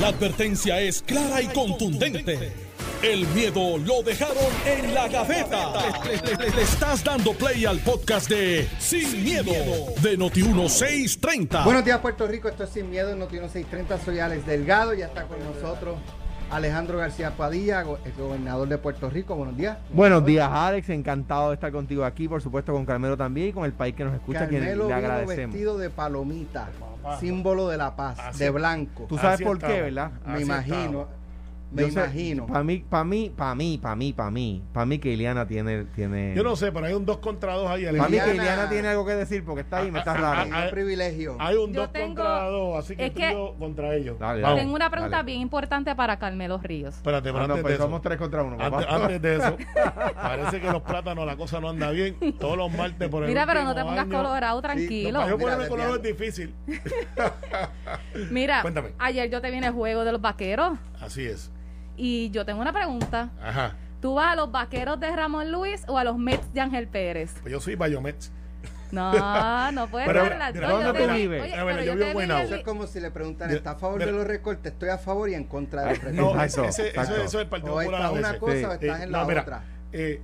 La advertencia es clara y contundente. El miedo lo dejaron en la gaveta. Le, le- le- le estás dando play al podcast de Sin, miedo, de Noti1630. Buenos días, Puerto Rico. Esto es Sin Miedo en Noti 630. Soy Alex Delgado. Ya está con nosotros Alejandro García Padilla, go- el gobernador de Puerto Rico. Buenos días. Buenos días, Alex. Encantado de estar contigo aquí, por supuesto, con Carmelo también y con el país que nos escucha, quien Carmelo le vino agradecemos. vestido de palomita, símbolo de la paz, Así- de blanco. Tú sabes Así por qué. ¿verdad? Me Así imagino. estamos. Me imagino. Para mí, para mí, para mí, para mí, para mí, para mí que Iliana tiene, tiene. Yo no sé, pero hay un 2 contra 2 ahí. Para mí que Iliana- tiene algo que decir porque está ahí, me está Ah, raro. Tengo privilegio. Hay un Yo 2 tengo- contra 2, así que es que- y yo contra ellos. Dale, Vamos. Tengo una pregunta dale. bien importante para Carmelo Ríos. Espérate, pero Ah, no, antes pues de eso. somos tres contra uno, papá. Antes, antes de eso, parece que los plátanos la cosa no anda bien. Todos los martes por el Mira, pero no te pongas año. colorado, Sí, tranquilo. Para yo Mira, ponerme colorado es difícil. Mira, Cuéntame. ayer yo te vine el juego de los vaqueros Así es. Y yo tengo una pregunta. Ajá. ¿Tú vas a los vaqueros de Ramón Luis o a los Mets de Ángel Pérez? Pues yo soy Bayomets. No, no puedes Pero, dar las dos. ¿dónde Yo tú te- vives? Oye, A ver, pero yo yo vivo en Eso es como si le preguntan, ¿está a favor de los recortes? Estoy a favor y en contra de los recortes. No, Exacto, ese, exacto. eso es el Partido o Popular una cosa Sí. o estás Eh, en no, la mira, otra. eh,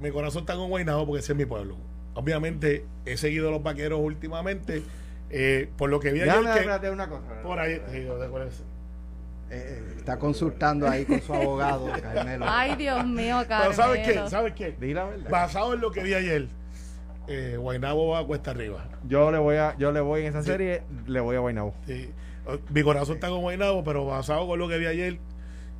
mi corazón está con Guaynabo porque ese es mi pueblo. Obviamente he seguido a los vaqueros últimamente. eh, por lo que vi ayer que- una cosa. por ahí sí, yo sé cuál es. Eh, eh, está consultando ahí con su abogado, Carmelo. Ay, Dios mío, Carmelo. Pero ¿sabes qué? ¿Sabes qué? Di la verdad. Basado en lo que vi ayer, eh, Guaynabo va a cuesta arriba. Yo le voy a, yo le voy en esa Sí. serie, le voy a Guaynabo. Sí. Mi corazón está con Guaynabo, pero basado con lo que vi ayer,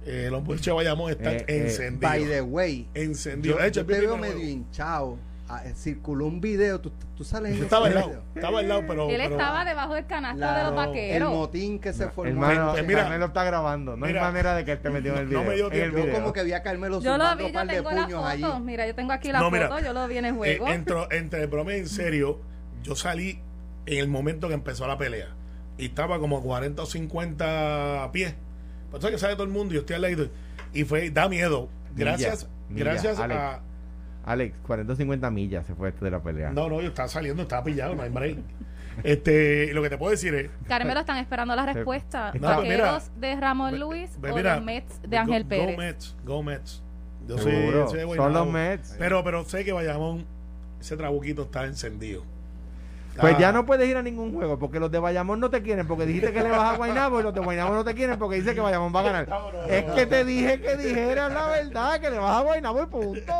eh, los muchachos de Bayamón están Eh, eh, encendidos. By the way, encendidos. yo, De hecho, yo el te veo medio hinchado. Ah, eh, circuló un video, tú, tú sales en estaba al lado, estaba al lado, pero. Él pero- estaba debajo del canasto La- de los el vaqueros. motín que se formó. Hermano, Pues mira, Carmelo está grabando. No mira, hay manera de que él te metió en el no video. me dio el tiempo. Yo como que vi a Carmelo Yo lo vi, un yo par de tengo la puños foto. allí. Mira, yo tengo aquí la No, mira, foto, yo lo vi en el Eh, juego. entro- entre broma y en serio, yo salí en el momento que empezó la pelea. Y estaba como a 40 o 50 pies. Por eso es que sale todo el mundo y yo estoy al lado. Y fue, da miedo. Gracias, Milla, gracias Alex. a. Alex, 40 o 50 millas se fue este de la pelea. No, no, yo estaba saliendo, estaba pillado, no hay break. Este, lo que te puedo decir es. Carmelo están esperando la respuesta. No, mira, ¿Vaqueros de Ramón Luis ve- o mira, los Mets de go- Ángel Go Pérez? Mets, go Mets. Yo soy, Seguro. soy de Son los Mets. Pero, pero sé que Bayamón, ese trabuquito está encendido. Pues Ah, ya no puedes ir a ningún juego porque los de Bayamón no te quieren porque dijiste que le vas a Guaynabo y los de Guaynabo no te quieren porque dice que Bayamón va a ganar. Es que te dije que dijeras la verdad, que le vas a Guaynabo y punto.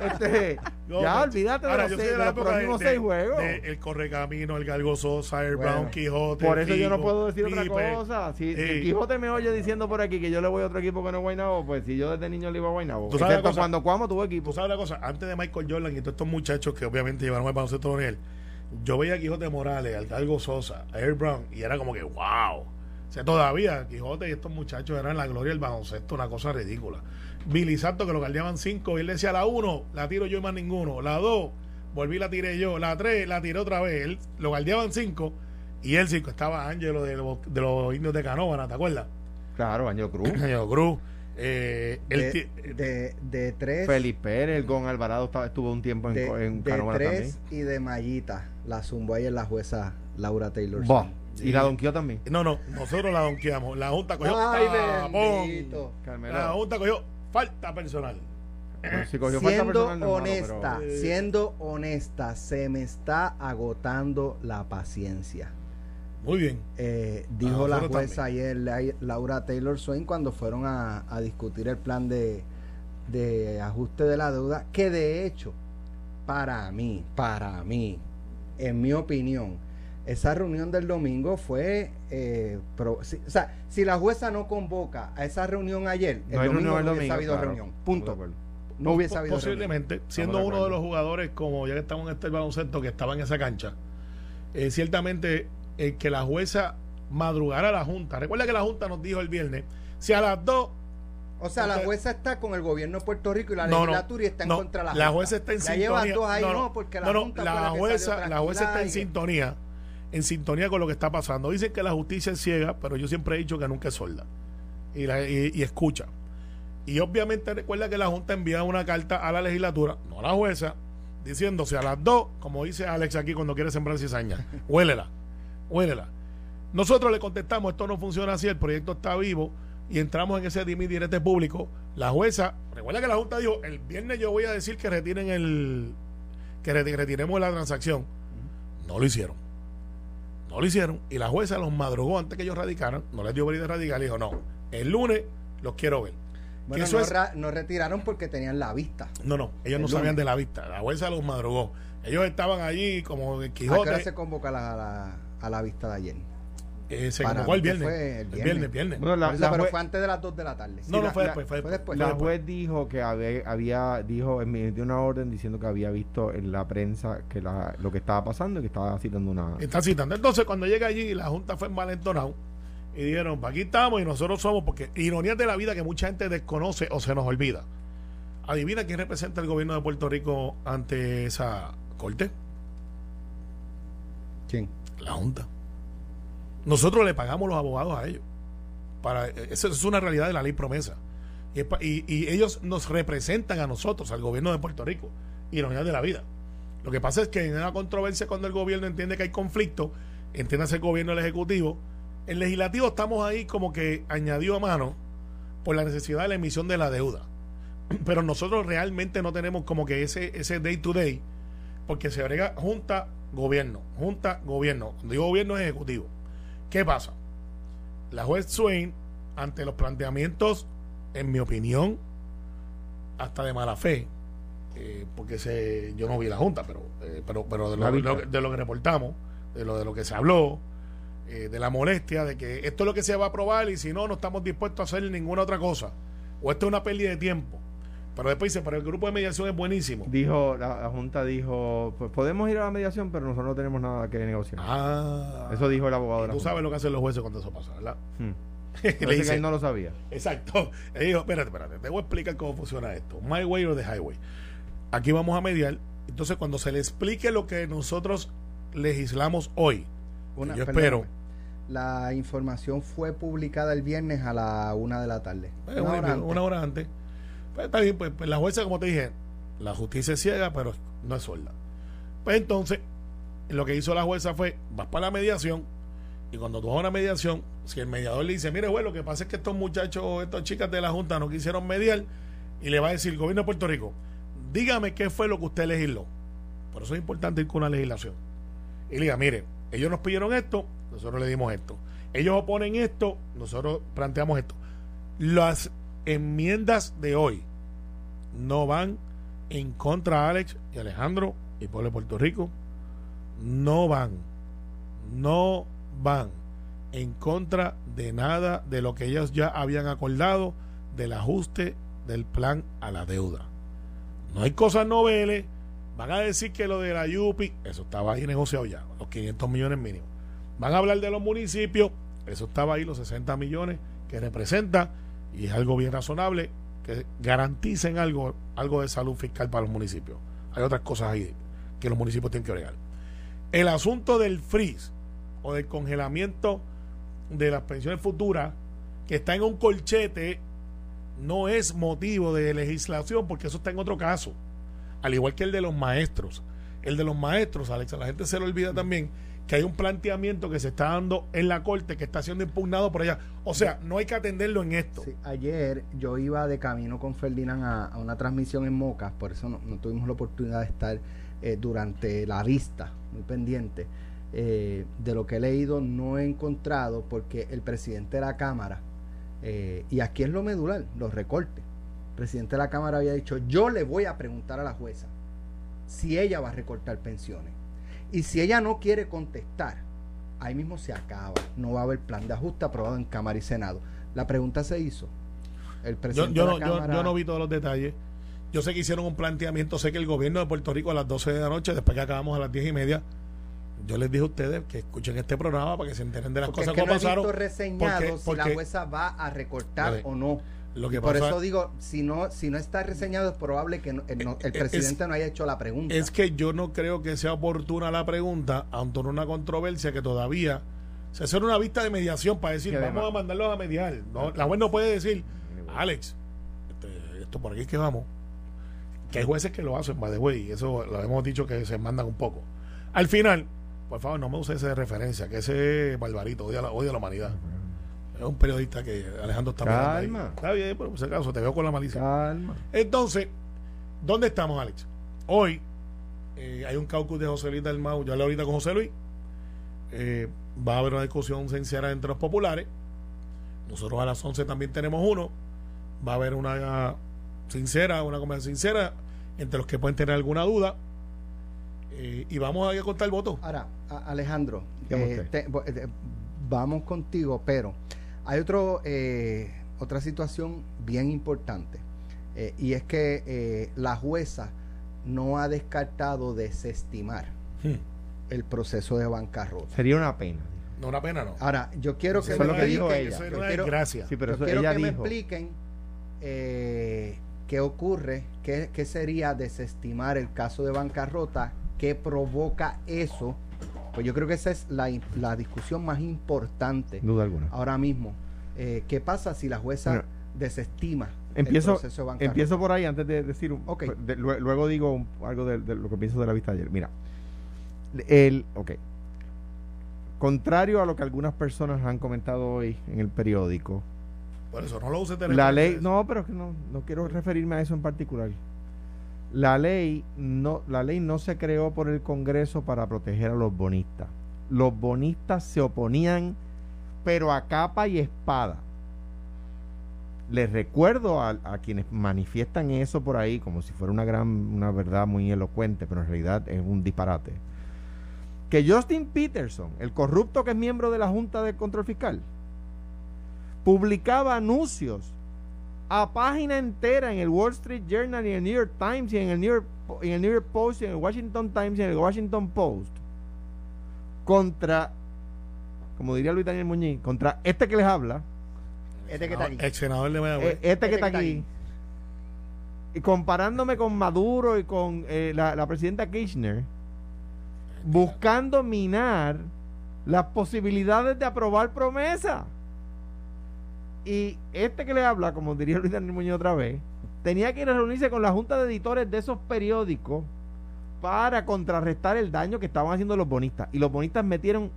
Este, ya Mets. olvídate de los, seis- de la los próximos de- seis juegos. de el Correcamino, el Galgo Sosa, el Bueno. Brown Quijote. Por eso yo no puedo decir otra Pipe. cosa. Si Sí. Quijote me oye diciendo por aquí que yo le voy a otro equipo que no es Guaynabo, pues si yo desde niño le iba a Guaynabo. ¿Tú sabes Excepto cuando Cuamo tuvo equipo. Tú sabes una cosa, antes de Michael Jordan y todos estos muchachos que obviamente llevaron el baloncesto con él, yo veía a Quijote Morales, al Galgo Sosa, a Air Brown, y era como que, wow. O sea, todavía Quijote y estos muchachos eran la gloria del baloncesto, una cosa ridícula. Billy Santo, que lo guardiaban cinco, y él decía, la uno, la tiro yo y más ninguno. La dos, volví, la tiré yo. La tres, la tiré otra vez. Él lo guardiaban cinco, y él cinco. Estaba Ángelo de los, de los indios de Canóvana, ¿te acuerdas? Claro, Año Cruz. Ángelo Cruz. Eh, él De, ti- de, de tres, Felipe Pérez, el Gon Alvarado estaba, estuvo un tiempo en, de, en de Canóvana también. tres y de mallita. La zumbó ayer la jueza Laura Taylor. Y la donqueó también. No, no, nosotros la donkeamos. La Junta cogió Ay. Carmelo. La Junta cogió falta personal. Bueno, si cogió falta Siendo personal, no es malo, honesta, pero- siendo honesta, se me está agotando la paciencia. Muy bien. Eh, dijo la Ah, jueza ayer, La- Laura Taylor Swain, cuando fueron a, a discutir el plan de, de ajuste de la deuda, que de hecho, para mí, para mí, en mi opinión, esa reunión del domingo fue, eh, pro- si- o sea, si la jueza no convoca a esa reunión ayer, el No domingo reunión el no hubiese domingo. habido claro. reunión, punto. No hubiese Po- habido reunión. Posiblemente, siendo uno de los jugadores, como ya que estamos en este baloncesto, que estaba en esa cancha, eh, ciertamente el que la jueza madrugara a la Junta. Recuerda que la Junta nos dijo el viernes, si a las dos O sea, la jueza está con el gobierno de Puerto Rico y la No, legislatura y está en contra de la la Junta. jueza está en ya sintonía. llevan dos ahí, no, no, no, porque la Junta la la jueza, la está en y- sintonía, en sintonía con lo que está pasando. Dicen que la justicia es ciega, pero yo siempre he dicho que nunca es sorda y, la- y- y escucha. Y obviamente recuerda que la Junta envía una carta a la legislatura, no a la jueza, diciéndose a las dos, como dice Alex aquí cuando quiere sembrar cizaña, huélela, huélela. Nosotros le contestamos, esto no funciona así, el proyecto está vivo y entramos en ese dimi directo público. La jueza, recuerda que la Junta dijo, el viernes yo voy a decir que retiren el, que retiremos la transacción. No lo hicieron. No lo hicieron. Y la jueza los madrugó antes que ellos radicaran, no les dio venir de radical y dijo, no, el lunes los quiero ver. Bueno, eso no, es- no retiraron porque tenían la vista. No, no, ellos El no sabían de la vista. La jueza los madrugó. Ellos estaban allí como el ¿A qué hora Quijote. se convoca la, la- a la vista de ayer? eh, se convocó el viernes. fue el el viernes. viernes. Bueno, la, la pero fue antes de las 2 de la tarde. no, no la- fue la- después, fue fue después. después. la juez dijo que había, había dijo emitió una orden diciendo que había visto en la prensa que la, lo que estaba pasando y que estaba citando una Está citando. Entonces, cuando llega allí, la Junta fue envalentonado y dijeron, "Pa' aquí estamos y nosotros somos, porque ironías de la vida que mucha gente desconoce o se nos olvida. Adivina quién representa el gobierno de Puerto Rico ante esa corte. ¿Quién? La Junta. Nosotros le pagamos los abogados a ellos. Para, eso es una realidad de la ley promesa. Y, y- y ellos nos representan a nosotros, al gobierno de Puerto Rico. Ironía de la vida. Lo que pasa es que en una controversia cuando el gobierno entiende que hay conflicto, entiende el gobierno el ejecutivo, el legislativo estamos ahí como que añadió a mano por la necesidad de la emisión de la deuda. Pero nosotros realmente no tenemos como que ese, ese day to day, porque se agrega junta, gobierno, junta, gobierno. Cuando digo gobierno es ejecutivo. ¿Qué pasa? La juez Swain, ante los planteamientos, en mi opinión, hasta de mala fe, eh, porque se, yo no vi la junta, pero, eh, pero, pero de, lo- de lo que reportamos, de lo, de lo que se habló, eh, de la molestia, de que esto es lo que se va a aprobar y si no, no estamos dispuestos a hacer ninguna otra cosa. O esto es una pérdida de tiempo. Pero después dice, pero el grupo de mediación es buenísimo. dijo la, la junta dijo pues podemos ir a la mediación pero nosotros no tenemos nada que negociar Ah, eso dijo el abogado de la Tú junta sabes lo que hacen los jueces cuando eso pasa, ¿verdad? Hmm. Le que dice- él no lo sabía Exacto. Él dijo, espérate, espérate, te voy a explicar cómo funciona esto. My way or the highway. Aquí vamos a mediar. Entonces, cuando se le explique lo que nosotros legislamos hoy, Una- yo espero. La información fue publicada el viernes a la 1 de la tarde. eh, Una una, hora antes. una hora antes. Pues está bien, pues, pues la jueza, como te dije, la justicia es ciega, pero no es sorda. Pues entonces, lo que hizo la jueza fue, vas para la mediación, y cuando tú vas a una mediación, si el mediador le dice, mire, güey, lo que pasa es que estos muchachos, estas chicas de la Junta no quisieron mediar, y le va a decir, gobierno de Puerto Rico, dígame qué fue lo que usted legisló. Por eso es importante ir con una legislación. Y le diga, mire, ellos nos pidieron esto, nosotros le dimos esto. Ellos oponen esto, nosotros planteamos esto. Las enmiendas de hoy no van en contra de Alex y Alejandro y pueblo de Puerto Rico. No van, no van en contra de nada de lo que ellos ya habían acordado del ajuste del plan a la deuda. No hay cosas noveles. Van a decir que lo de la Yupi, eso estaba ahí negociado ya, los 500 millones mínimos. Van a hablar de los municipios, eso estaba ahí, los 60 millones que representa, y es algo bien razonable, que garanticen algo, algo de salud fiscal para los municipios. Hay otras cosas ahí que los municipios tienen que bregar. El asunto del freeze o del congelamiento de las pensiones futuras, que está en un colchete, no es motivo de legislación, porque eso está en otro caso. Al igual que el de los maestros. El de los maestros, Alex, a la gente se le olvida también que hay un planteamiento que se está dando en la corte que está siendo impugnado por allá. O sea, no hay que atenderlo en esto. Ayer yo iba de camino con Ferdinand a, una transmisión en Moca, por eso no, no tuvimos la oportunidad de estar eh, durante la vista, muy pendiente. Eh, de lo que he leído no he encontrado porque el presidente de la Cámara, eh, y aquí es lo medular, los recortes. El presidente de la Cámara había dicho, yo le voy a preguntar a la jueza si ella va a recortar pensiones. Y si ella no quiere contestar, ahí mismo se acaba. No va a haber plan de ajuste aprobado en Cámara y Senado. La pregunta se hizo. El Yo, presidente yo de no, la yo- Cámara. yo no vi todos los detalles. Yo sé que hicieron un planteamiento, sé que el gobierno de Puerto Rico a las 12 de la noche, después que acabamos a las 10 y media, yo les dije a ustedes que escuchen este programa para que se enteren de las porque cosas es que no he pasaron. visto reseñado porque- si la porque- jueza va a recortar Vale. o no. Lo Y que por pasa eso digo, si no, si no está reseñado, es probable que no- el, no- el Es- presidente no haya hecho la pregunta. es que yo no creo que sea oportuna la pregunta, ante una controversia que todavía se hace una vista de mediación para decir, vamos a mandarlos a mediar. No, la juez no puede decir, Alex, este, esto por aquí es que vamos. Que hay jueces que lo hacen, by the way, y eso lo hemos dicho que se mandan un poco. Al final, Por favor, no me use ese de referencia, que ese barbarito odia la, odia la humanidad. Es un periodista que Alejandro está mirando ahí. Calma. Está bien, pero por si acaso te veo con la malicia. Calma. Entonces, ¿dónde estamos, Alex? Hoy eh, hay un caucus de José Luis del Mau. Yo hablé ahorita con José Luis. Eh, va a haber una discusión sincera entre los populares. Nosotros a las 11 también tenemos uno. Va a haber una sincera, una conversación sincera entre los que pueden tener alguna duda. Eh, y vamos a contar el voto. Ahora, Alejandro, eh, te- vamos contigo, pero hay otro, eh, otra situación bien importante eh, y es que eh, la jueza no ha descartado desestimar Hmm. el proceso de bancarrota. Sería una pena. No, una pena, no. Ahora, yo quiero que me lo que dijo expliquen- ella. Eso es yo una quiero- desgracia. Sí, pero yo eso quiero ella que me dijo. expliquen eh, qué ocurre, qué, qué sería desestimar el caso de bancarrota, qué provoca eso. Pues yo creo que esa es la, discusión más importante Duda alguna. ahora mismo. Eh, ¿Qué pasa si la jueza Bueno, desestima Empiezo, el proceso de bancarrota? empiezo por ahí antes de decir un- Ok. de- lue- luego digo un- algo de, de lo que pienso de la vista de ayer. Mira, el, ok. Contrario a lo que algunas personas han comentado hoy en el periódico, Por eso no lo uses la ley, no, pero es que no, no quiero referirme a eso en particular. La ley no, la ley no se creó por el Congreso para proteger a los bonistas. Los bonistas se oponían, pero a capa y espada. Les recuerdo a, quienes manifiestan eso por ahí como si fuera una gran, una verdad muy elocuente, pero en realidad es un disparate. Que Justin Peterson, el corrupto que es miembro de la Junta de Control Fiscal, publicaba anuncios a página entera en el Wall Street Journal y en el New York Times y en el New York, en el New York Post y en el Washington Times y en el Washington Post contra, como diría Luis Daniel Muñiz, contra este que les habla, Este que está aquí. Ex senador de Mayagüez. eh, este que está que está aquí, y comparándome con Maduro y con eh, la, la presidenta Kirchner, buscando minar las posibilidades de aprobar promesa. Y este que le habla, como diría Luis Daniel Muñoz otra vez, tenía que ir a reunirse con la junta de editores de esos periódicos para contrarrestar el daño que estaban haciendo los bonistas. Y los bonistas metieron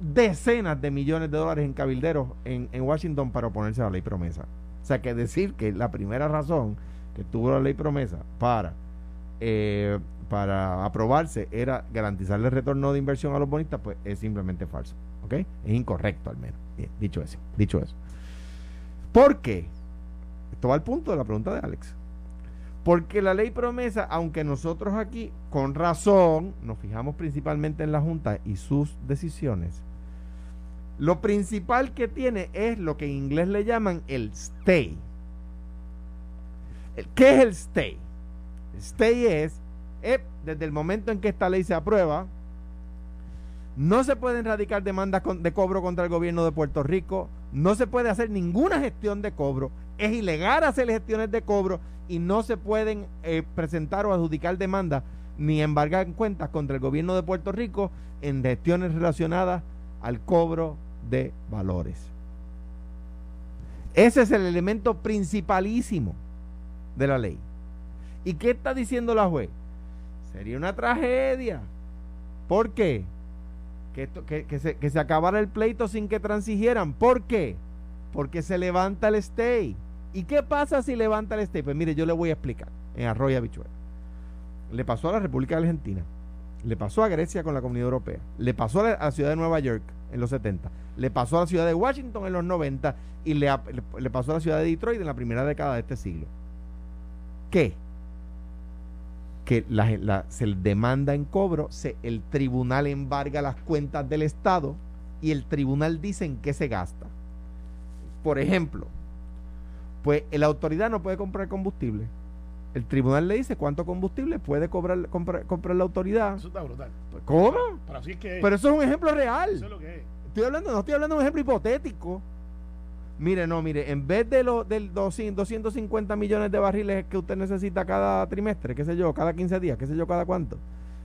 decenas de millones de dólares en cabilderos en, en Washington para oponerse a la ley promesa. O sea que decir que la primera razón que tuvo la ley promesa para, eh, para aprobarse era garantizarle el retorno de inversión a los bonistas, pues es simplemente falso. ¿Ok? Es incorrecto al menos. Bien, dicho eso, dicho eso. ¿Por qué? Esto va al punto de la pregunta de Alex. Porque la ley promesa, aunque nosotros aquí, con razón, nos fijamos principalmente en la Junta y sus decisiones, lo principal que tiene es lo que en inglés le llaman el stay. ¿Qué es el stay? El stay es, eh, desde el momento en que esta ley se aprueba, no se pueden radicar demandas de cobro contra el gobierno de Puerto Rico, no se puede hacer ninguna gestión de cobro, es ilegal hacer gestiones de cobro y no se pueden eh, presentar o adjudicar demandas ni embargar cuentas contra el gobierno de Puerto Rico en gestiones relacionadas al cobro de valores. Ese es el elemento principalísimo de la ley. ¿Y qué está diciendo la juez? Sería una tragedia. ¿Por qué? Que, se, que se acabara el pleito sin que transigieran. ¿Por qué? Porque se levanta el stay. ¿Y qué pasa si levanta el stay? Pues mire, yo le voy a explicar en Arroyo Habichuela. Le pasó a la República Argentina. Le pasó a Grecia con la Comunidad Europea. Le pasó a la, ciudad de Nueva York en los 70. Le pasó a la ciudad de Washington en los 90. Y le, le- le pasó a la ciudad de Detroit en la primera década de este siglo. ¿Qué? Que la, la- se demanda en cobro, se, el tribunal embarga las cuentas del Estado y el tribunal dice en qué se gasta. Por ejemplo, pues la autoridad no puede comprar combustible. El tribunal le dice cuánto combustible puede cobrar, comprar, comprar la autoridad. Eso está brutal. Pues, ¿Cómo? Pero así es que es. Pero eso es un ejemplo real. Eso es lo que es. Estoy hablando, no estoy hablando de un ejemplo hipotético. Mire, no, mire, en vez de los del 200, 250 millones de barriles que usted necesita cada trimestre, qué sé yo, cada 15 días, qué sé yo, cada cuánto,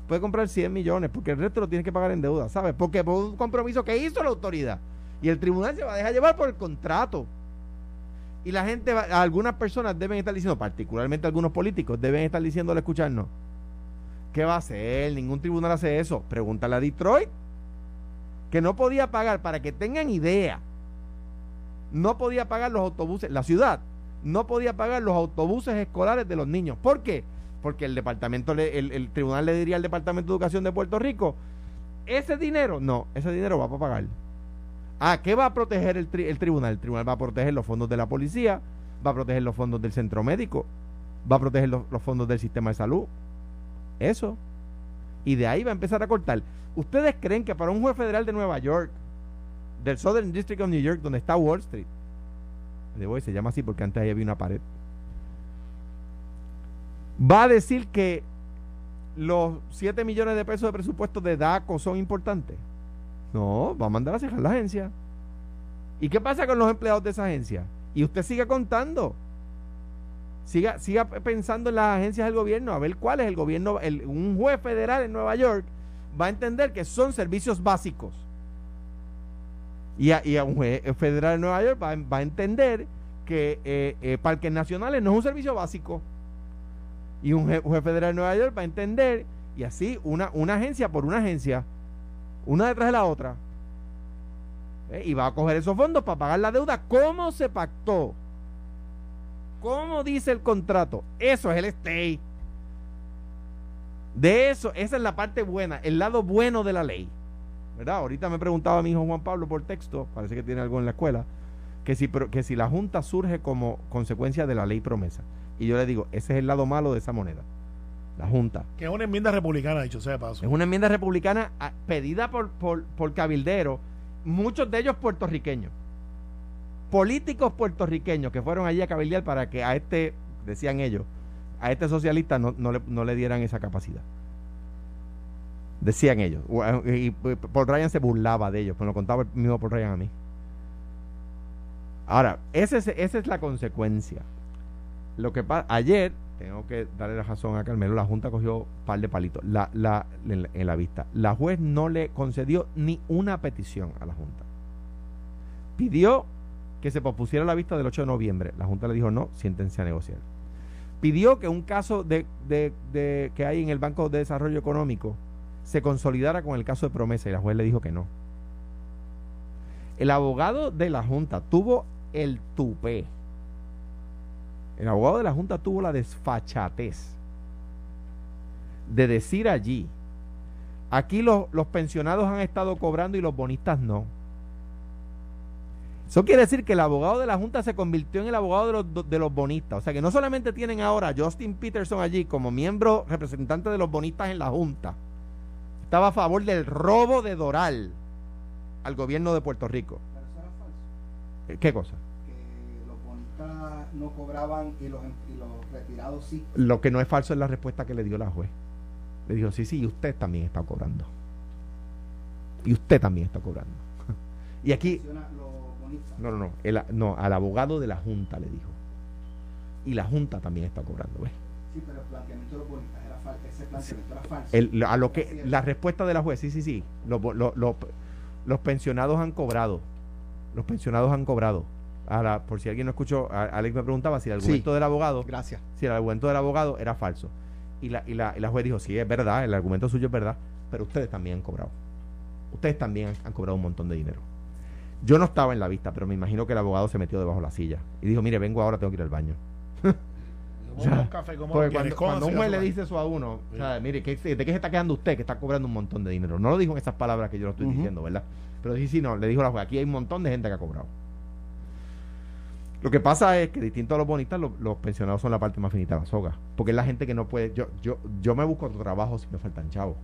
puede comprar 100 millones, porque el resto lo tiene que pagar en deuda, ¿sabes? Porque por un compromiso que hizo la autoridad. Y el tribunal se va a dejar llevar por el contrato. Y la gente, va- algunas personas deben estar diciendo, particularmente algunos políticos, deben estar diciéndole escucharnos. ¿Qué va a hacer? Ningún tribunal hace eso. Pregúntale a Detroit, que no podía pagar, para que tengan idea, no podía pagar los autobuses, la ciudad no podía pagar los autobuses escolares de los niños. ¿Por qué? Porque el departamento, el, el tribunal le diría al Departamento de Educación de Puerto Rico, ese dinero, no, ese dinero va para pagar. Ah, ¿qué va a proteger el, tri- el tribunal? El tribunal va a proteger los fondos de la policía, va a proteger los fondos del centro médico, va a proteger los fondos del sistema de salud. Eso. Y de ahí va a empezar a cortar. ¿Ustedes creen que para un juez federal de Nueva York, del Southern District of New York, donde está Wall Street, de hoy se llama así porque antes ahí había una pared, va a decir que los 7 millones de pesos de presupuesto de DACO son importantes? No, va a mandar a cerrar la agencia. ¿Y qué pasa con los empleados de esa agencia? Y usted siga contando. Siga, siga pensando en las agencias del gobierno, a ver cuál es el gobierno. un juez federal en Nueva York va a entender que son servicios básicos. Y a, un juez federal en Nueva York va, a entender que eh, eh, parques nacionales no es un servicio básico. Y un juez federal en Nueva York va a entender, y así una, una agencia por una agencia, una detrás de la otra. ¿eh? Y va a coger esos fondos para pagar la deuda. ¿Cómo se pactó? ¿Cómo dice el contrato? Eso es el stay. De eso, esa es la parte buena, el lado bueno de la ley. ¿Verdad? Ahorita me preguntaba mi hijo Juan Pablo por texto, parece que tiene algo en la escuela, que si, que si la Junta surge como consecuencia de la ley promesa. Y yo le digo, ese es el lado malo de esa moneda. La Junta. Que es una enmienda republicana, dicho sea de paso. Es una enmienda republicana ah, pedida por, por, por cabilderos, muchos de ellos puertorriqueños. Políticos puertorriqueños que fueron allí a cabildear para que a este, decían ellos, a este socialista no, no, le, no le dieran esa capacidad. Decían ellos. U- Y y Paul Ryan se burlaba de ellos, pero lo contaba el mismo Paul Ryan a mí. Ahora, ese es- esa es la consecuencia. Lo que ayer, tengo que darle la razón a Carmelo, la Junta cogió un par de palitos la, la- en la vista. La juez no le concedió ni una petición a la Junta. Pidió que se pospusiera la vista del 8 de noviembre. La Junta le dijo no, siéntense a negociar. Pidió que un caso de, de- de- que hay en el Banco de Desarrollo Económico se consolidara con el caso de promesa y la juez le dijo que no. El abogado de la Junta tuvo el tupé. El abogado de la Junta tuvo la desfachatez de decir allí, aquí los, pensionados han estado cobrando y los bonistas no. Eso quiere decir que el abogado de la Junta se convirtió en el abogado de los, de los bonistas. O sea que no solamente tienen ahora a Justin Peterson allí como miembro representante de los bonistas en la Junta, estaba a favor del robo de Doral al gobierno de Puerto Rico. Pero eso era falso. Eh, ¿Qué cosa? Que los bonistas no cobraban y los, y los retirados sí. Lo que no es falso es la respuesta que le dio la juez. Le dijo, sí, sí, y usted también está cobrando. Y usted también está cobrando. y aquí, no, no, no, el- no, al abogado de la Junta le dijo. Y la Junta también está cobrando, ¿ves? Sí, pero el planteamiento de los falso. Ese planteamiento era falso. El- a lo que, la respuesta de la juez, sí, sí, sí. Los, bo- lo- lo- los pensionados han cobrado. Los pensionados han cobrado. Ahora, por si alguien no escuchó, a- Alex me preguntaba si el Sí. argumento del abogado Gracias. si el argumento del abogado era falso. Y la, y la, y la juez dijo, sí, es verdad, el argumento suyo es verdad, pero ustedes también han cobrado. Ustedes también han, han cobrado un montón de dinero. Yo no estaba en la vista, pero me imagino que el abogado se metió debajo de la silla y dijo, mire, vengo ahora, tengo que ir al baño. A un café, ¿cómo Porque cuando, cuando un juez le dice eso a uno, Sí. o sea, mire, ¿qué- ¿de qué se está quedando usted que está cobrando un montón de dinero? No lo dijo en esas palabras que yo lo estoy diciendo, ¿verdad? Pero sí, sí, no, le dijo la juez, aquí hay un montón de gente que ha cobrado. Lo que pasa es que distinto a los bonistas, los, los pensionados son la parte más finita de la soga. Porque es la gente que no puede. Yo, yo, yo me busco otro trabajo si me faltan chavos.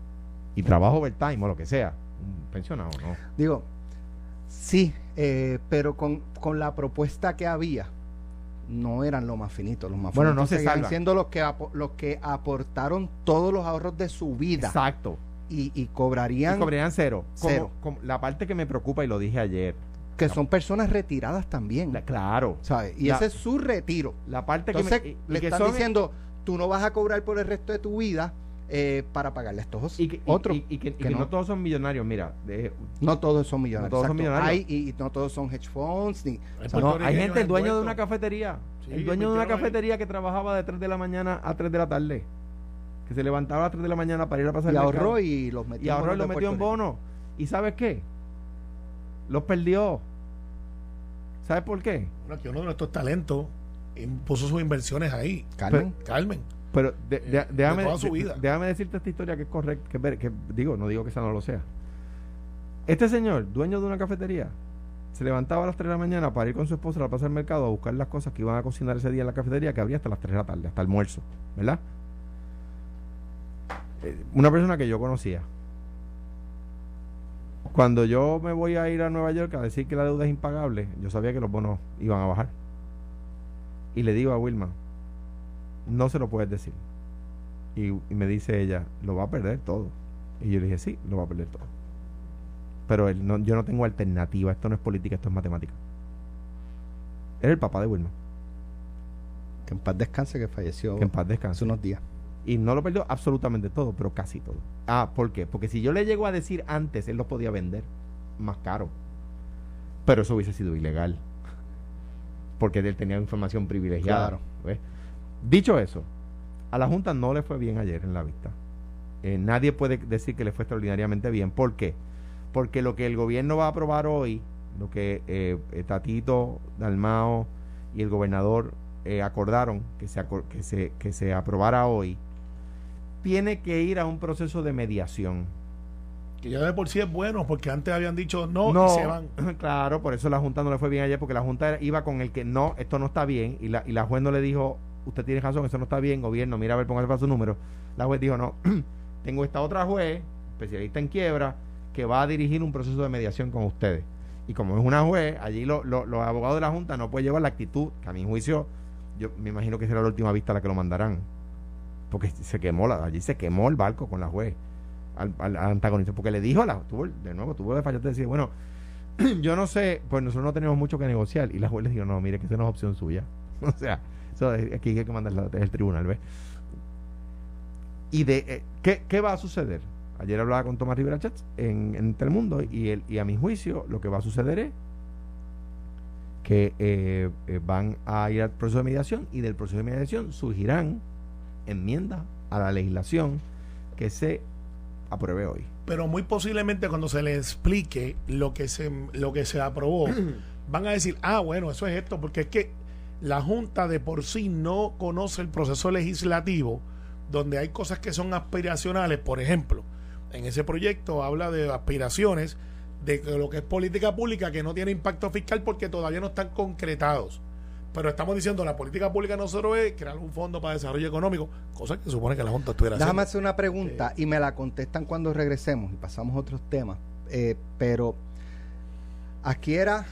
Y trabajo overtime o lo que sea. Un pensionado, ¿no? Digo, sí, eh, pero con, con la propuesta que había, no eran los más finitos. Los más Bueno, finitos no se salvan. siendo los que, los que aportaron todos los ahorros de su vida Exacto. y, y Y cobrarían, cobrarían cero. Como- Cero. como- la parte que me preocupa, y lo dije ayer. que son personas retiradas también. la- claro. ¿sabes? Y La- ese es su retiro. La parte Entonces, que me. y- y le que están diciendo, tú no vas a cobrar por el resto de tu vida eh, para pagarle a estos Y que, y- otros. y- y que- y que que no. no. todos son millonarios. Mira, de- no todos son millonarios. No todos son exacto. millonarios. Hay- y, y no todos son hedge funds. Ni, Hay o sea, No, hay gente, el dueño de una cafetería. Sí, el dueño de una cafetería que trabajaba de 3 de la mañana a 3 de la tarde. que se levantaba a las 3 de la mañana para ir a pasar Y el ahorró mercado. y los metió y en ahorró y bonos lo de metió en bono. ¿Y sabes qué? Los perdió. ¿Sabes por qué? Bueno, que uno de nuestros talentos puso sus inversiones ahí. Carmen, Carmen. Pero de- de- Eh, de déjame, toda su de- vida. déjame decirte esta historia que es correcta, que, que digo, no digo que esa no lo sea. Este señor, dueño de una cafetería, se levantaba a las 3 de la mañana para ir con su esposa a la plaza del mercado a buscar las cosas que iban a cocinar ese día en la cafetería, que abría hasta las 3 de la tarde, hasta almuerzo, ¿verdad? Eh, una persona que yo conocía. Cuando yo me voy a ir a Nueva York a decir que la deuda es impagable, yo sabía que los bonos iban a bajar. Y le digo a Wilma, no se lo puedes decir. Y, y me dice ella, lo va a perder todo. Y yo le dije, sí, lo va a perder todo. Pero él no, yo no tengo alternativa, esto no es política, esto es matemática. Era el papá de Wilma, que en paz descanse, que falleció que en paz hace descanse. unos días. Y no lo perdió absolutamente todo, pero casi todo. Ah, ¿por qué? Porque si yo le llego a decir antes, él lo podía vender más caro. Pero eso hubiese sido ilegal. Porque él tenía información privilegiada. Claro. ¿ves? Dicho eso, a la Junta no le fue bien ayer en la vista. Eh, nadie puede decir que le fue extraordinariamente bien. ¿Por qué? Porque lo que el gobierno va a aprobar hoy, lo que eh, eh, Tatito, Dalmao y el gobernador eh, acordaron que se, que, se, que se aprobara hoy, tiene que ir a un proceso de mediación. Que ya de por sí es bueno, porque antes habían dicho no, No, y se van. claro, por eso la Junta no le fue bien ayer, porque la Junta iba con el que no, esto no está bien, y la, y la juez no le dijo, usted tiene razón, eso no está bien, gobierno, mira a ver, póngase para su número. La juez dijo, no, tengo esta otra juez, especialista en quiebra, que va a dirigir un proceso de mediación con ustedes. Y como es una juez, allí lo- lo- los abogados de la Junta no pueden llevar la actitud, que a mi juicio, yo me imagino que será la última vista la que lo mandarán. Porque se quemó, la, allí se quemó el barco con la juez al, al- antagonista, porque le dijo a la, tuvo, de nuevo, tuvo de fallar de decir, bueno, yo no sé, pues nosotros no tenemos mucho que negociar. Y la juez le dijo, no, mire, que eso no es opción suya. o sea, aquí hay que mandarla es el tribunal, ¿ves? Y de, eh, ¿qué, qué va a suceder? Ayer hablaba con Tomás Rivera Chats en, en Telemundo y, el, y a mi juicio lo que va a suceder es que eh, eh, van a ir al proceso de mediación y del proceso de mediación surgirán enmiendas a la legislación que se apruebe hoy. Pero muy posiblemente cuando se les explique lo que se, lo que se aprobó, van a decir, ah, bueno, eso es esto, porque es que la Junta de por sí no conoce el proceso legislativo, donde hay cosas que son aspiracionales, por ejemplo, en ese proyecto habla de aspiraciones de que lo que es política pública que no tiene impacto fiscal porque todavía no están concretados. Pero estamos diciendo, la política pública no solo es crear un fondo para desarrollo económico, cosa que supone que la Junta estuviera Déjame haciendo. hacer una pregunta y me la contestan cuando regresemos y pasamos a otros temas. Eh, pero aquí era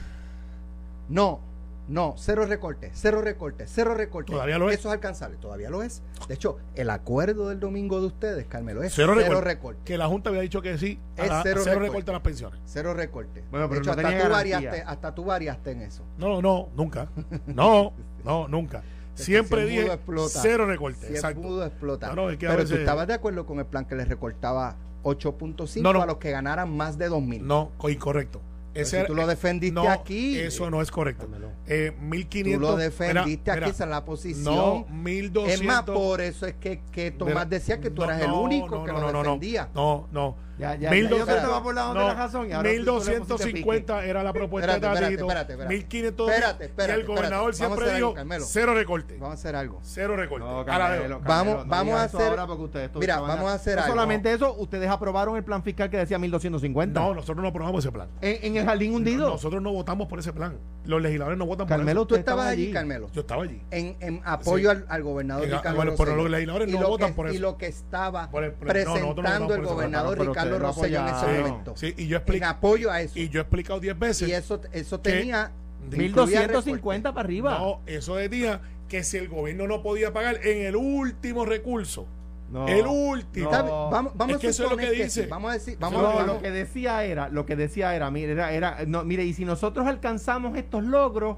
no, no, cero recorte, cero recorte, cero recorte. Todavía lo es. Eso es alcanzable, todavía lo es. De hecho, el acuerdo del domingo de ustedes, Carmelo, es Cero cero, recorte. recorte. Que la Junta había dicho que sí, a Es la- cero cero, recorte. recorte a las pensiones. Cero recorte. Bueno, pero de hecho, no hasta, tú variaste, hasta tú variaste en eso. No, no, nunca. No, no, nunca. Siempre si dije explota. cero recorte. Si exacto. pudo explotar. No, no, es que a Pero veces- tú estabas de acuerdo con el plan que les recortaba 8.5 No, no. a los que ganaran más de 2.000. No, co- incorrecto. Ese si era- tú lo defendiste no, aquí. Eso no es correcto. Eh, Tú 1500. lo defendiste mira, aquí, mira, esa es la posición. No, 1200. es más, por eso es que, que Tomás Mira, decía que tú no, eras el único que no, lo defendía. No, no. Ya, ya, 1200 ya yo te va por la donde no, la razón y ahora tú- tú le pusiste 1250 era la propuesta Espérate, de espérate, Tatito. espérate, espérate. 1500 Espérate, espérate, y el gobernador siempre algo, dijo Carmelo. cero recorte. Vamos a hacer algo. Cero recorte. No, Carmelo. Vamos- Carmelo, no vamos a hacer- ahora porque ustedes todos Mira, vamos a hacer no algo. solamente eso, ustedes aprobaron el plan fiscal que decía 1250. No, nosotros no aprobamos ese plan. en, en el jardín hundido. Nosotros no votamos por ese plan. Los legisladores no votan por Carmelo, eso. Tú ustedes estabas allí. Carmelo. Yo estaba allí. En, en apoyo Sí. al, al gobernador Ricardo bueno, pero los legisladores no votan por eso. Y lo que estaba Por presentando por el gobernador Ricardo lo Rosselló en ese apoyaron. momento. Sí, y yo En explico. apoyo a eso. Y yo he explicado 10 veces. Y eso, eso tenía... incluía 1250 para arriba. No, eso decía que si el gobierno no podía pagar en el último recurso, No. el último. Bien, vamos, vamos Es que a eso es lo que que dice. sí. Vamos a decir, vamos no, a lo que decía era, lo que decía era, mire, era, era- no, mire, y si nosotros alcanzamos estos logros,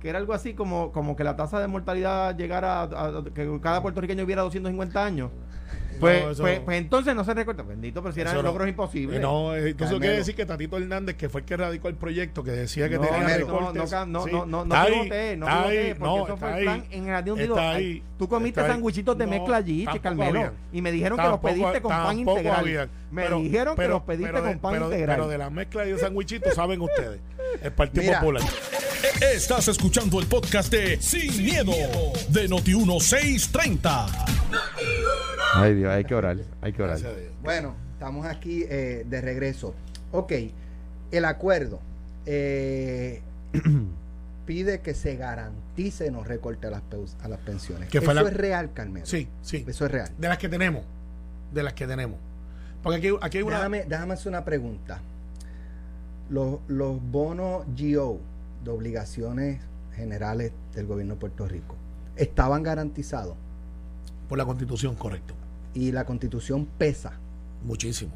que era algo así como, como que la tasa de mortalidad llegara a, a- que cada puertorriqueño viviera 250 años, Pues, No, eso- pues, pues entonces no se recorta. Bendito, pero si eran no. logros imposibles. Eh, No, eh, entonces eso Carmelo. quiere decir que Tatito Hernández, que fue el que radicó el proyecto, que decía que no, tenía Carmelo. no, no, recortes. no, no, Sí, no, no, no está ahí, pivoteé, no ahí, porque no, eso fue está el plan ahí, en el jardín hundido. está Ay, ahí, Tú comiste sandwichitos de No, mezcla allí, Carmelo. había. Y me dijeron que Tampoco- los pediste con pan integral. había. Me Pero- dijeron que pero- los pediste pero con pan integral. Pero de la mezcla y de sandwichitos saben ustedes. El Partido. Popular. Estás escuchando el podcast de Sin, miedo, de Noti1630. Ay, Dios, hay que orar, hay que orar. Bueno, estamos aquí eh, de regreso. Ok, el acuerdo eh, pide que se garantice no recorte a las, a las pensiones. Que Eso la- es real, Carmelo. Sí, sí. Eso es real. De las que tenemos. De las que tenemos. Porque aquí, aquí hay una. Déjame, déjame hacer una pregunta. Los, los bonos GO de obligaciones generales del gobierno de Puerto Rico estaban garantizados Por la constitución, correcto. y la constitución pesa. Muchísimo.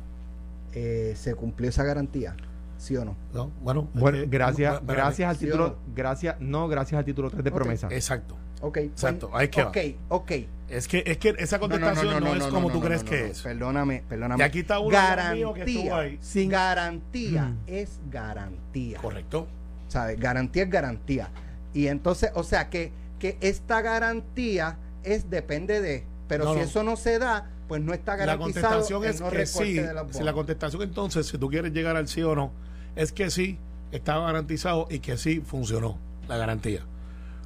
Eh, ¿Se cumplió esa garantía? ¿Sí o no? ¿No? Bueno, Bueno, eh, gracias, espérame. gracias al ¿Sí o título, no? gracias, no, gracias al título 3 de Ok. promesa. Exacto. Ok. Exacto, pues, ahí que va. Ok, ok. Es que, es que esa contestación no, es como tú crees que es. Perdóname, perdóname. Y aquí está uno que estuvo garantía. ahí. Sin garantía Mm. es garantía. Correcto. ¿Sabes? Garantía es garantía. Y entonces, o sea, que, que esta garantía es depende de. Pero No, si no. eso no se da, pues no está La garantizado. contestación el es no que sí. Si la contestación entonces, si tú quieres llegar al sí o no, es que sí, estaba garantizado y que sí funcionó la garantía.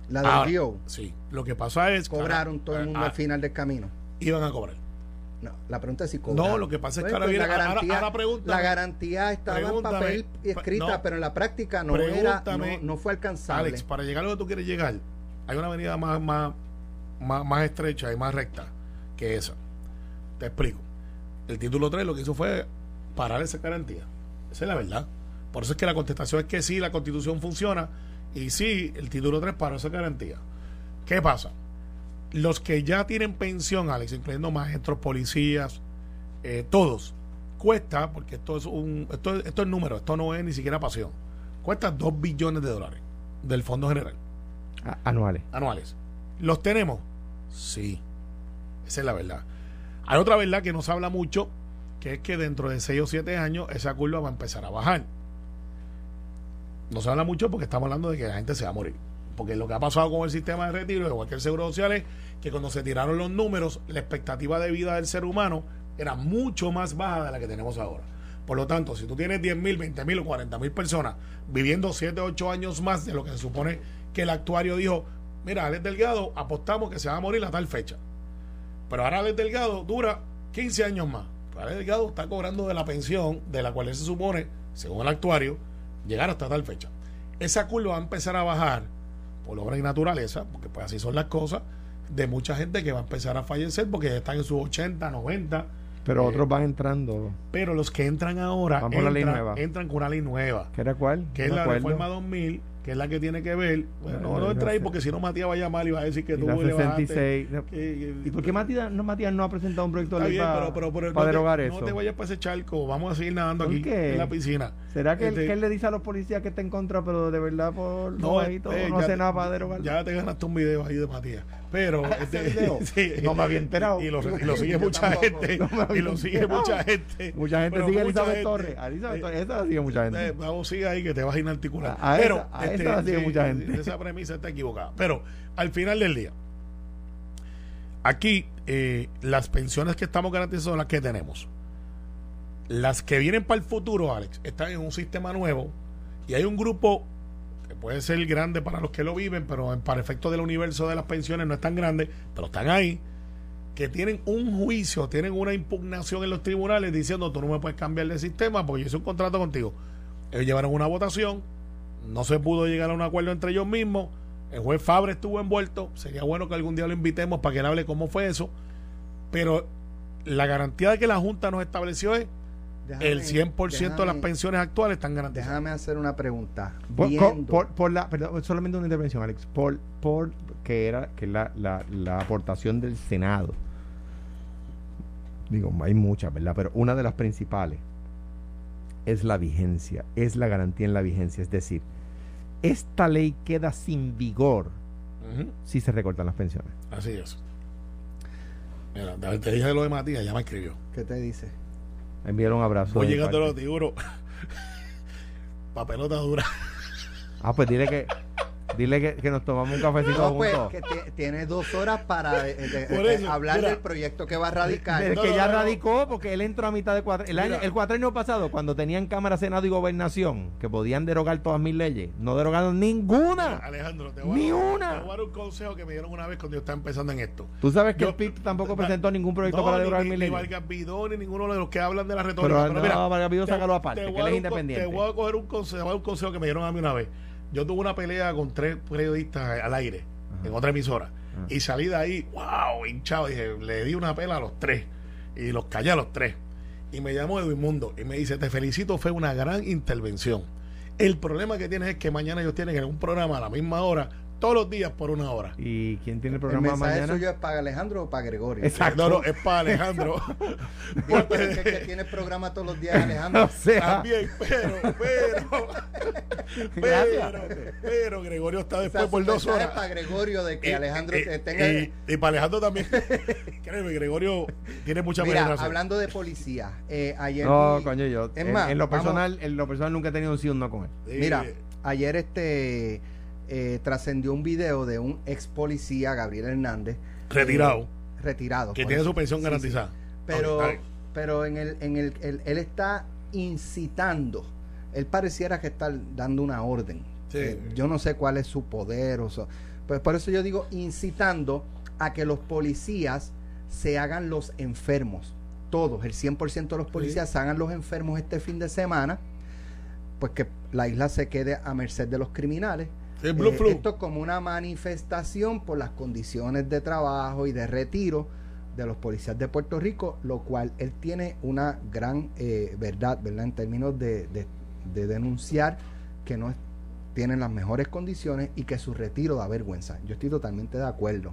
La del GO, Sí. Lo que pasa es que cobraron todo el mundo al final del camino. Iban a cobrar. No, la pregunta es si. No, lo que pasa es que ahora pues, viene- la garantía, ahora la garantía estaba en papel y escrita, No. pero en la práctica no era, no, fue alcanzable. Alex, para llegar a lo que tú quieres llegar, hay una avenida más, más, más, más estrecha y más recta que esa. Te explico. El título 3 lo que hizo fue parar esa garantía. Esa es la verdad. Por eso es que la contestación es que sí, la constitución funciona y sí, el título 3 paró esa garantía. ¿Qué pasa? Los que ya tienen pensión, Alex, incluyendo maestros, policías, eh, todos, cuesta, porque esto es un esto, esto es número, esto no es ni siquiera pasión, cuesta 2 billones de dólares del Fondo General A- Anuales. anuales. ¿Los tenemos? Sí. Esa es la verdad. Hay otra verdad que no se habla mucho, que es que dentro de 6 o 7 años esa curva va a empezar a bajar. No se habla mucho porque estamos hablando de que la gente se va a morir. Porque lo que ha pasado con el sistema de retiro, igual que el seguro social, es que cuando se tiraron los números, la expectativa de vida del ser humano era mucho más baja de la que tenemos ahora. Por lo tanto, si tú tienes 10 mil, 20 mil o 40 mil personas viviendo 7 o 8 años más de lo que se supone que el actuario dijo, mira, Alex Delgado, apostamos que se va a morir a tal fecha. Pero ahora Alex Delgado dura 15 años más. Pero Alex Delgado está cobrando de la pensión de la cual él se supone, según el actuario, llegar hasta tal fecha. Esa curva va a empezar a bajar por obra y naturaleza, porque pues así son las cosas, de mucha gente que va a empezar a fallecer porque ya están en sus 80, 90. Pero Eh, otros van entrando. Pero los que entran ahora entran, nueva. entran con una ley nueva, ¿Qué era cuál? que es la acuerdo. reforma 2000, que es la que tiene que ver. Bueno, no, no entra ahí porque si no Matías va a llamar y va a decir que Y tú le bajaste. 66. que- ¿Y por qué Matías no, Matías no ha presentado un proyecto de ley bien, para, pero, pero, pero para no, derogar te, eso? no te vayas para ese charco. Vamos a seguir nadando ¿Por aquí qué? en la piscina. ¿Será que, él, Este, que él le dice a los policías que está en contra, pero de verdad por No, eh, no ya hace te- nada para derogar? Ya te ganaste un video ahí de Matías. Pero. este, sí. No me había enterado. Y lo, y lo sigue mucha gente. No y lo sigue mucha gente. Mucha gente sigue a Elizabeth gente. Torres. Elizabeth Eh, Torres, esa la sigue mucha gente. Eh, vamos, sigue ahí que te vas a inarticular. Pero esa- a esa la sigue mucha gente. Esa premisa está equivocada. Pero al final del día, aquí eh, las pensiones que estamos garantizando son las que tenemos. Las que vienen para el futuro, Alex, están en un sistema nuevo y hay un grupo que puede ser grande para los que lo viven, pero en- para efectos del universo de las pensiones no es tan grande, pero están ahí, que tienen un juicio, tienen una impugnación en los tribunales diciendo tú no me puedes cambiar de sistema porque yo hice un contrato contigo. Ellos llevaron una votación, no se pudo llegar a un acuerdo entre ellos mismos, el juez Fabre estuvo envuelto, sería bueno que algún día lo invitemos para que él hable cómo fue eso, pero la garantía de que la Junta nos estableció es Déjame- el 100% de las déjame- pensiones actuales están garantizadas. Déjame hacer una pregunta. Por, por- por la, perdón, solamente una intervención, Alex. Por, por que era que la, la, la aportación del Senado. Digo, hay muchas, ¿verdad? Pero una de las principales es la vigencia, es la garantía en la vigencia. Es decir, esta ley queda sin vigor si se recortan las pensiones. Así es. Mira, te dije lo de Matías, ya me escribió. ¿Qué te dice? Enviar un abrazo. Voy llegando a los tiburos. Papelota dura. Ah, pues dile que dile que, que nos tomamos un cafecito No, pues juntos. que ti- tiene dos horas para eh, de- Por eso, hablar mira. del proyecto que va a radicar. No, que no, ya no, no. radicó, porque él entró a mitad de cuatro. El, año, el cuatrenio pasado, cuando tenían Cámara, Senado y Gobernación, que podían derogar todas mis leyes, no derogaron ninguna. Alejandro, te voy, Ni a, una. te voy a dar un consejo que me dieron una vez cuando yo estaba empezando en esto. Tú sabes que Yo- el PIB tampoco presentó ningún proyecto No, para ni- derogar ni, mis ni leyes. Vargas Vidó, ni ninguno de los que hablan de la retórica. Pero Pero, no, mira, Vargas Vidó te- sácalo aparte, te que voy a él es independiente. Te voy a coger un consejo, te voy a dar un consejo que me dieron a mí una vez. Yo tuve una pelea con tres periodistas al aire en otra emisora. Ajá. Y salí de ahí, wow, hinchado. Dije, le di una pela a los tres. Y los callé a los tres. Y me llamó Edwin Mundo y me dice, te felicito, fue una gran intervención. El problema que tienes es que mañana ellos tienen un programa a la misma hora, tolos los días por una hora. ¿Y quién tiene el ¿El programa mensaje mañana? suyo es para Alejandro o para Gregorio? Exacto. No, no, es para Alejandro. Pero es que, tiene programa todos los días Alejandro. O sea, También, pero, pero, pero, pero Gregorio está O después sea, por dos horas. es para Gregorio de que Y- Alejandro y, te- tenga... y- y para Alejandro también. Créeme, Gregorio tiene mucha Mira, hablando de policía, eh, ayer... no, vi- coño, yo. Es en, más, en lo vamos- personal, en lo personal nunca he tenido un sí o un no con él. Sí, Mira, ayer este eh, trascendió un video de un ex policía, Gabriel Hernández. retirado, eh, retirado. que tiene su pensión Sí, garantizada. sí. Pero, pero en el, en el, el- él está incitando. Él pareciera que está dando una orden. Sí. Eh, yo no sé cuál es su poder. O so- pues por eso yo digo incitando a que los policías se hagan los enfermos. Todos, el 100% de los policías se hagan los enfermos este fin de semana. Pues que la isla se quede a merced de los criminales. Sí, Blue Eh. Esto es como una manifestación por las condiciones de trabajo y de retiro de los policías de Puerto Rico, lo cual él tiene una gran eh, verdad, ¿verdad? En términos de, de- de denunciar que no es- tienen las mejores condiciones y que su retiro da vergüenza. Yo estoy totalmente de acuerdo.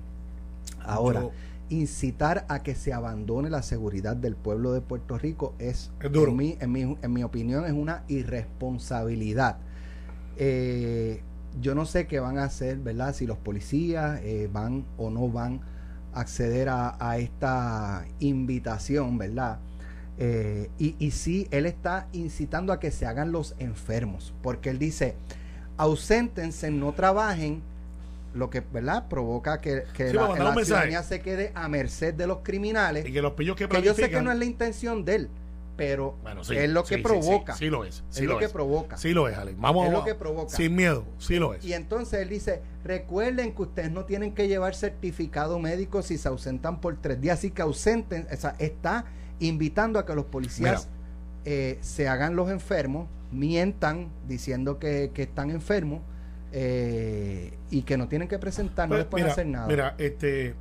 Ahora, Yo- incitar a que se abandone la seguridad del pueblo de Puerto Rico es, Es duro. En, mi, en, mi, en mi opinión, es una irresponsabilidad. Eh, yo no sé qué van a hacer, ¿verdad? Si los policías eh, van o no van a acceder a, a esta invitación, ¿verdad? Eh, y, y sí, él está incitando a que se hagan los enfermos, porque él dice, auséntense, no trabajen, lo que, ¿verdad? Provoca que, que Sí, la, la ciudadanía se quede a merced de los criminales, Y que los pillos que que yo sé que no es la intención de él, pero Bueno, sí, es lo que sí, provoca. Sí, sí lo es. Sí es lo, que es. provoca. Sí lo es, Alex. Vamos Es lo vamos. que provoca. Sin miedo, sí lo es. Y entonces él dice, recuerden que ustedes no tienen que llevar certificado médico si se ausentan por tres días, así que ausenten, o sea, está invitando a que los policías eh, se hagan los enfermos, mientan diciendo que, que están enfermos eh, y que no tienen que presentar, no Pues, les pueden mira, hacer nada. Mira, este.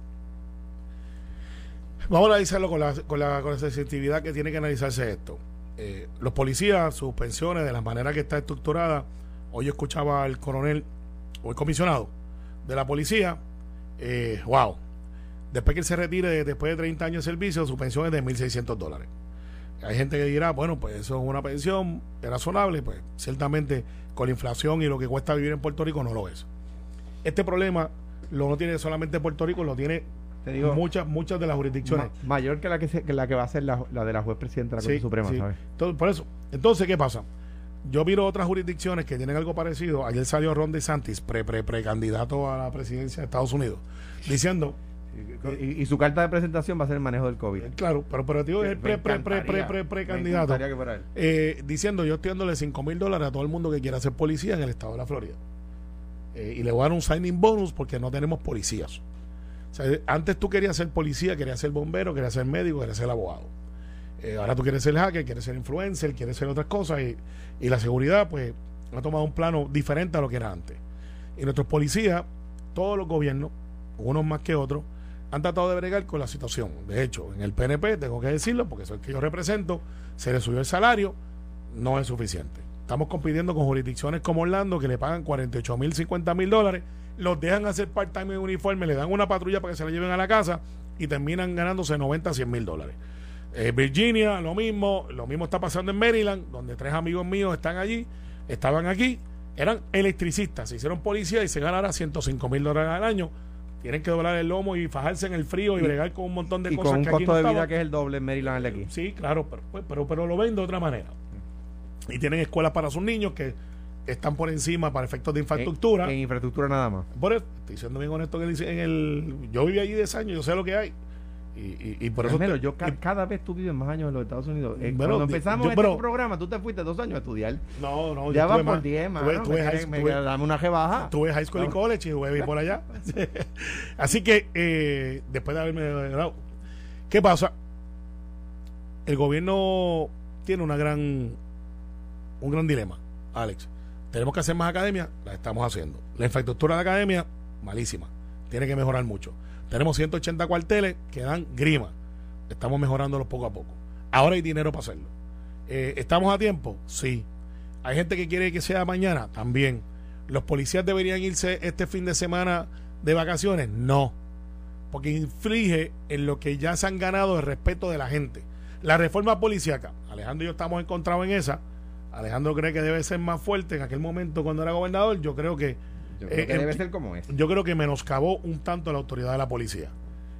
Vamos a analizarlo con la, con la, con la sensitividad que tiene que analizarse esto. Eh, los policías, sus pensiones, de la manera que está estructurada. Hoy yo escuchaba al coronel o el comisionado de la policía. Eh, wow. Después que él se retire, después de 30 años de servicio, su pensión es de 1.600 dólares. Hay gente que dirá, bueno, pues eso es una pensión razonable, pues ciertamente con la inflación y lo que cuesta vivir en Puerto Rico no lo es. Este problema lo no tiene solamente Puerto Rico, lo tiene Te digo, muchas muchas de las jurisdicciones. ma- mayor que la que, se- que la que va a ser la, la de la juez presidenta de la Corte Sí, Suprema, sí. ¿sabes? Entonces, por eso, entonces, ¿qué pasa? Yo miro otras jurisdicciones que tienen algo parecido. Ayer salió Ron DeSantis, pre, pre, precandidato a la presidencia de Estados Unidos, diciendo, Y, y su carta de presentación va a ser el manejo del COVID. eh, claro, pero, pero tío, es el pre, pre, pre, pre, pre, él. eh, diciendo yo estoy dándole 5 mil dólares a todo el mundo que quiera ser policía en el estado de la Florida. Eh, y le voy a dar un signing bonus porque no tenemos policías. Antes tú querías ser policía, querías ser bombero, querías ser médico, querías ser abogado. Eh, ahora tú quieres ser hacker, quieres ser influencer, quieres ser otras cosas y, la seguridad pues ha tomado un plano diferente a lo que era antes. Y nuestros policías, todos los gobiernos, unos más que otros, han tratado de bregar con la situación. De hecho, en el PNP, tengo que decirlo, porque soy el que yo represento, se le subió el salario, no es suficiente. Estamos compitiendo con jurisdicciones como Orlando que le pagan 48 mil, 50 mil dólares, los dejan hacer part-time en uniforme, le dan una patrulla para que se la lleven a la casa y terminan ganándose 90, 100 mil dólares. Eh, Virginia, lo mismo, lo mismo está pasando en Maryland, donde tres amigos míos están allí, estaban aquí, eran electricistas, se hicieron policía y se ganará 105 mil dólares al año tienen que doblar el lomo y fajarse en el frío y, Y- bregar con un montón de Y cosas con un que aquí costo no de vida estaban. que es el doble en Maryland el de aquí. Sí, claro, pero, pero, pero lo ven de otra manera. Y tienen escuelas para sus niños que están por encima para efectos de infraestructura. En, en infraestructura nada más. Por eso, estoy siendo bien honesto en el, en el- yo viví allí 10 años, yo sé lo que hay. Y, y, y por eso te- yo ca- y- cada vez tú vives más años en los Estados Unidos. Eh, Bueno, cuando empezamos yo- este pero- programa, tú te fuiste dos años a estudiar. no, no, ya vas tuve por más- 10, tuve- mano. tuve Me high- me tuve- darme una rebaja. Tuve high school y college y jugué por allá. Así que eh, después de haberme graduado, ¿qué pasa? El gobierno tiene una gran un gran dilema, Alex. Tenemos que hacer más academia, la estamos haciendo. La infraestructura de academia, malísima. Tiene que mejorar mucho. Tenemos 180 cuarteles que dan grima. Estamos mejorándolos poco a poco. Ahora hay dinero para hacerlo. Eh, ¿Estamos a tiempo? Sí. Hay gente que quiere que sea mañana, también. ¿Los policías deberían irse este fin de semana de vacaciones? No. Porque inflige en lo que ya se han ganado el respeto de la gente. La reforma policíaca, Alejandro y yo estamos encontrados en esa. Alejandro cree que debe ser más fuerte en aquel momento cuando era gobernador. Yo creo que Yo creo Eh, que eh, debe ser como es. yo creo que menoscabó un tanto la autoridad de la policía,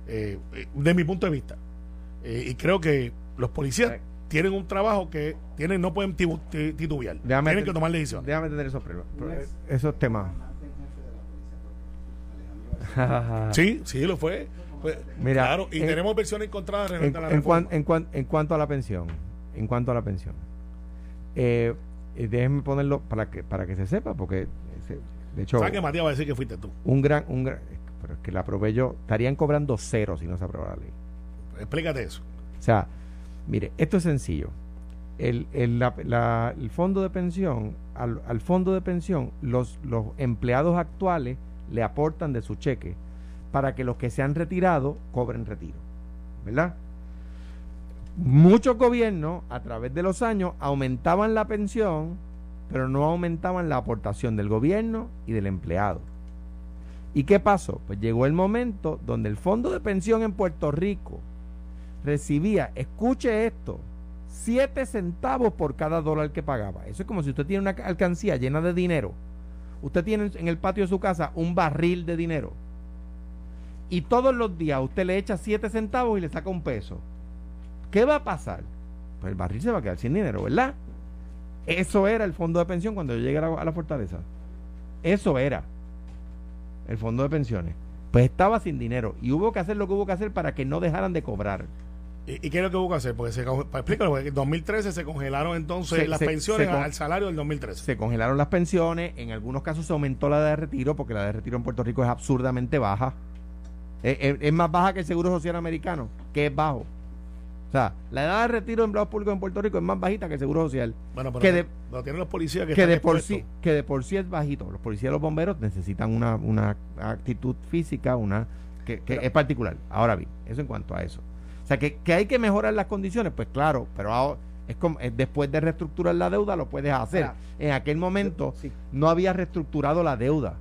eh, eh, de mi punto de vista. Eh, y creo que los policías tienen un trabajo que tienen no pueden titubear, Déjame tienen que tomar decisiones. Déjame tener esos, pre- esos temas. Sí, sí, lo fue. Fue- Mira, claro, y en- tenemos versiones encontradas en, en cuan- en cuan- en cuanto a la pensión, en cuanto a la pensión, eh, eh, déjenme ponerlo para que para que se sepa, porque ese- de hecho ¿Sabes que Matías va a decir que fuiste tú? un gran, un gran, pero es que la aprobé yo, estarían cobrando cero si no se aprueba la ley. Explícate eso. O sea, mire, esto es sencillo. El, el, la- la- el fondo de pensión, al, al fondo de pensión, los, los empleados actuales le aportan de su cheque para que los que se han retirado cobren retiro. ¿Verdad? Muchos gobiernos, a través de los años, aumentaban la pensión, pero no aumentaban la aportación del gobierno y del empleado. ¿Y qué pasó? Pues llegó el momento donde el fondo de pensión en Puerto Rico recibía, escuche esto, 7 centavos por cada dólar que pagaba. Eso es como si usted tiene una alcancía llena de dinero. Usted tiene en el patio de su casa un barril de dinero. Y todos los días usted le echa 7 centavos y le saca un peso. ¿Qué va a pasar? Pues el barril se va a quedar sin dinero, ¿verdad? Eso era el fondo de pensión cuando yo llegué a la, a la fortaleza. Eso era el fondo de pensiones. Pues estaba sin dinero y hubo que hacer lo que hubo que hacer para que no dejaran de cobrar. ¿Y, qué es lo que hubo que hacer? Porque se, explícalo, porque en 2013 se congelaron entonces Se- las se- pensiones se con- al salario del 2013. Se congelaron las pensiones, en algunos casos se aumentó la de retiro, porque la de retiro en Puerto Rico es absurdamente baja. Es, es- es más baja que el Seguro Social americano, que es bajo. O sea, la edad de retiro de empleados públicos en Puerto Rico es más bajita que el Seguro Social, Bueno, pero, que de- pero tienen los policías que, que están de, por sí, que de por sí es bajito. Los policías y los bomberos necesitan una, una actitud física, una que, que es particular. Ahora bien, eso en cuanto a eso. O sea, que, que hay que mejorar las condiciones, pues claro, pero ahora es como es después de reestructurar la deuda lo puedes hacer. Ahora, en aquel momento Sí. no había reestructurado la deuda.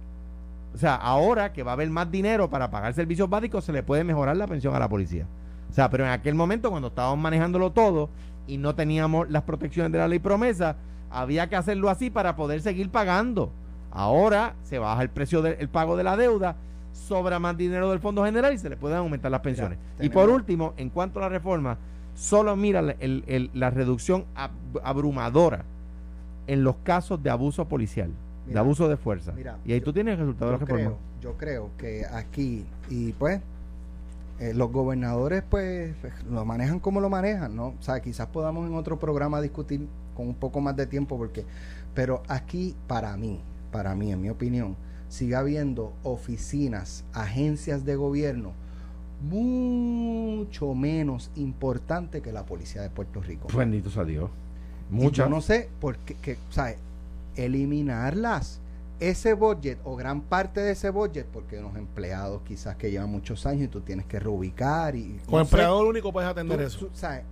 O sea, ahora que va a haber más dinero para pagar servicios básicos, se le puede mejorar la pensión a la policía. O sea, pero en aquel momento, cuando estábamos manejándolo todo y no teníamos las protecciones de la ley promesa, había que hacerlo así para poder seguir pagando. Ahora se baja el precio del el pago de la deuda, sobra más dinero del Fondo General y se le pueden aumentar las pensiones. y por último, en cuanto a la reforma, solo mira la- el- el- la reducción ab- abrumadora en los casos de abuso policial, de abuso de fuerza. mira, y ahí tú tienes el resultado de la reforma. creo, yo creo que aquí, y pues, eh, los gobernadores, pues, lo manejan como lo manejan, ¿no? O sea, quizás podamos en otro programa discutir con un poco más de tiempo, porque, pero aquí, para mí, para mí, en mi opinión, sigue habiendo oficinas, agencias de gobierno mucho menos importantes que la policía de Puerto Rico. Bendito sea Dios. Y Muchas. Yo no sé por qué, que, sea, eliminarlas. Ese budget o gran parte de ese budget, porque unos empleados quizás que llevan muchos años y tú tienes que reubicar y... Con no sé, empleador único puedes atender tú- eso. tú sabes,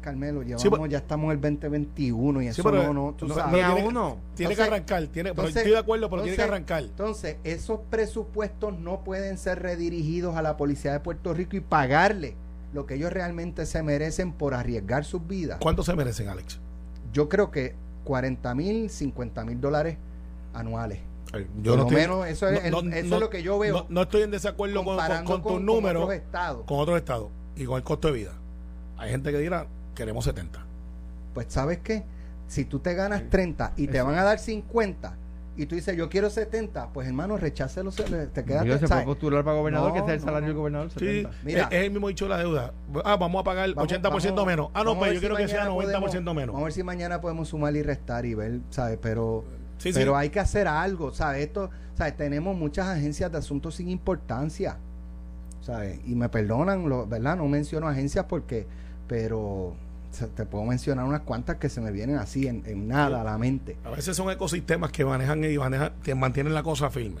Carmelo, llevamos, Sí, pero- ya estamos en el 2021 y Sí, eso pero no, no, tú no- sabes. Ni no a tiene- uno. Tiene que Entonces- arrancar, tiene, pero entonces- estoy de acuerdo, pero tiene que entonces- arrancar. Entonces, esos presupuestos no pueden ser redirigidos a la policía de Puerto Rico y pagarle lo que ellos realmente se merecen por arriesgar sus vidas. ¿Cuánto se merecen, Alex? Yo creo que 40 mil, 50 mil dólares anuales. Ay, Por lo estoy- menos eso es el- eso es lo que yo veo No, no estoy en desacuerdo con, con, con tus con- con números, otros estados. con otros estados y con el costo de vida. Hay gente que dirá, queremos 70. Pues sabes qué, si tú te ganas 30 y te van a dar 50 y tú dices yo quiero 70, pues hermano, rechácelo, te quedas Digo, se puede postular para gobernador, No, que sea el no, salario no. del gobernador. Sí, 70. Mira. es, el mismo dicho de la deuda. Ah, vamos a pagar Vamos- 80% vamos- menos. Ah, no, pues yo si quiero que sea mañana 90% podemos- menos. Vamos a ver si mañana podemos sumar y restar y ver, ¿sabes? Pero, Sí, sí. pero hay que hacer algo, ¿sabes? Esto, ¿sabes? Tenemos muchas agencias de asuntos sin importancia, ¿sabes? Y me perdonan, lo, ¿verdad? No menciono agencias porque, pero te puedo mencionar unas cuantas que se me vienen así en, en nada a la mente. A veces son ecosistemas que manejan y manejan, que mantienen la cosa firme.